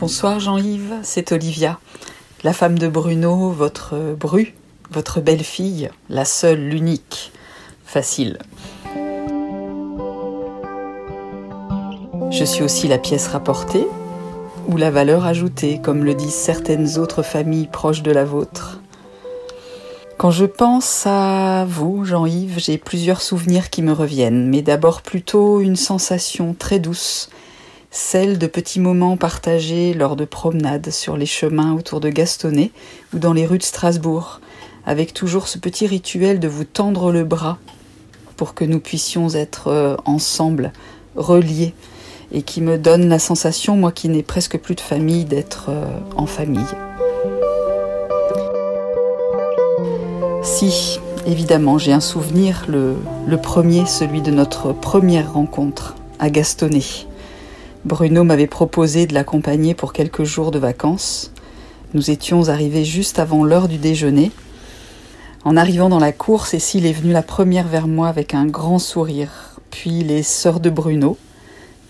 Bonsoir Jean-Yves, c'est Olivia, la femme de Bruno, votre bru, votre belle-fille, la seule, l'unique. Facile. Je suis aussi la pièce rapportée ou la valeur ajoutée, comme le disent certaines autres familles proches de la vôtre. Quand je pense à vous, Jean-Yves, j'ai plusieurs souvenirs qui me reviennent, mais d'abord plutôt une sensation très douce, celle de petits moments partagés lors de promenades sur les chemins autour de Gastonnet ou dans les rues de Strasbourg, avec toujours ce petit rituel de vous tendre le bras pour que nous puissions être euh, ensemble, reliés, et qui me donne la sensation, moi qui n'ai presque plus de famille, d'être euh, en famille. Si, évidemment, j'ai un souvenir, le, le, premier, celui de notre première rencontre à Gastonnet. Bruno m'avait proposé de l'accompagner pour quelques jours de vacances. Nous étions arrivés juste avant l'heure du déjeuner. En arrivant dans la cour, Cécile est venue la première vers moi avec un grand sourire, puis les sœurs de Bruno,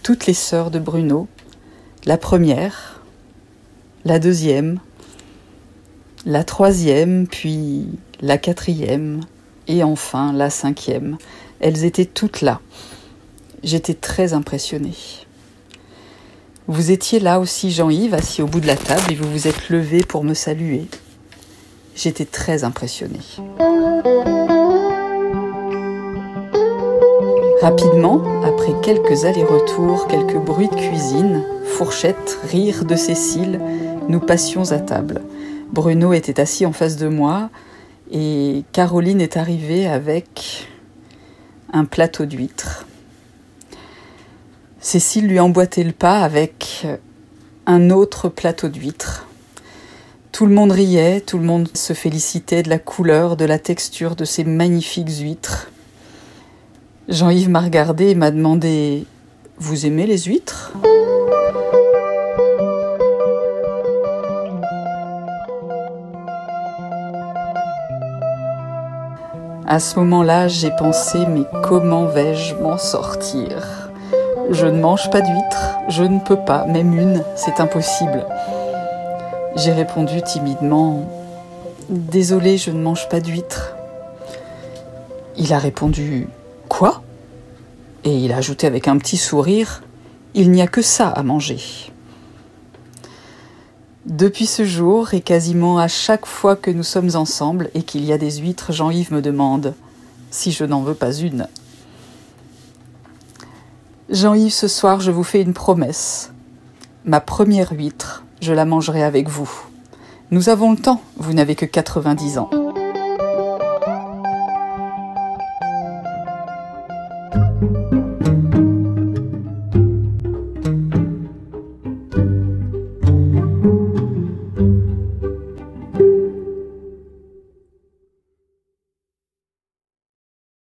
toutes les sœurs de Bruno, la première, la deuxième, la troisième, puis la quatrième, et enfin la cinquième. Elles étaient toutes là. J'étais très impressionnée. Vous étiez là aussi, Jean-Yves, assis au bout de la table, et vous vous êtes levé pour me saluer. J'étais très impressionnée. Rapidement, après quelques allers-retours, quelques bruits de cuisine, fourchette, rire de Cécile, nous passions à table. Bruno était assis en face de moi et Caroline est arrivée avec un plateau d'huîtres. Cécile lui emboîtait le pas avec un autre plateau d'huîtres. Tout le monde riait, tout le monde se félicitait de la couleur, de la texture de ces magnifiques huîtres. Jean-Yves m'a regardé et m'a demandé Vous aimez les huîtres? À ce moment-là, j'ai pensé Mais comment vais-je m'en sortir? Je ne mange pas d'huîtres, je ne peux pas, même une, c'est impossible. J'ai répondu timidement Désolé, je ne mange pas d'huîtres. Il a répondu Quoi? Et il a ajouté avec un petit sourire Il n'y a que ça à manger. Depuis ce jour, et quasiment à chaque fois que nous sommes ensemble et qu'il y a des huîtres, Jean-Yves me demande si je n'en veux pas une. Jean-Yves, ce soir, je vous fais une promesse. Ma première huître, je la mangerai avec vous. Nous avons le temps, vous n'avez que 90 ans.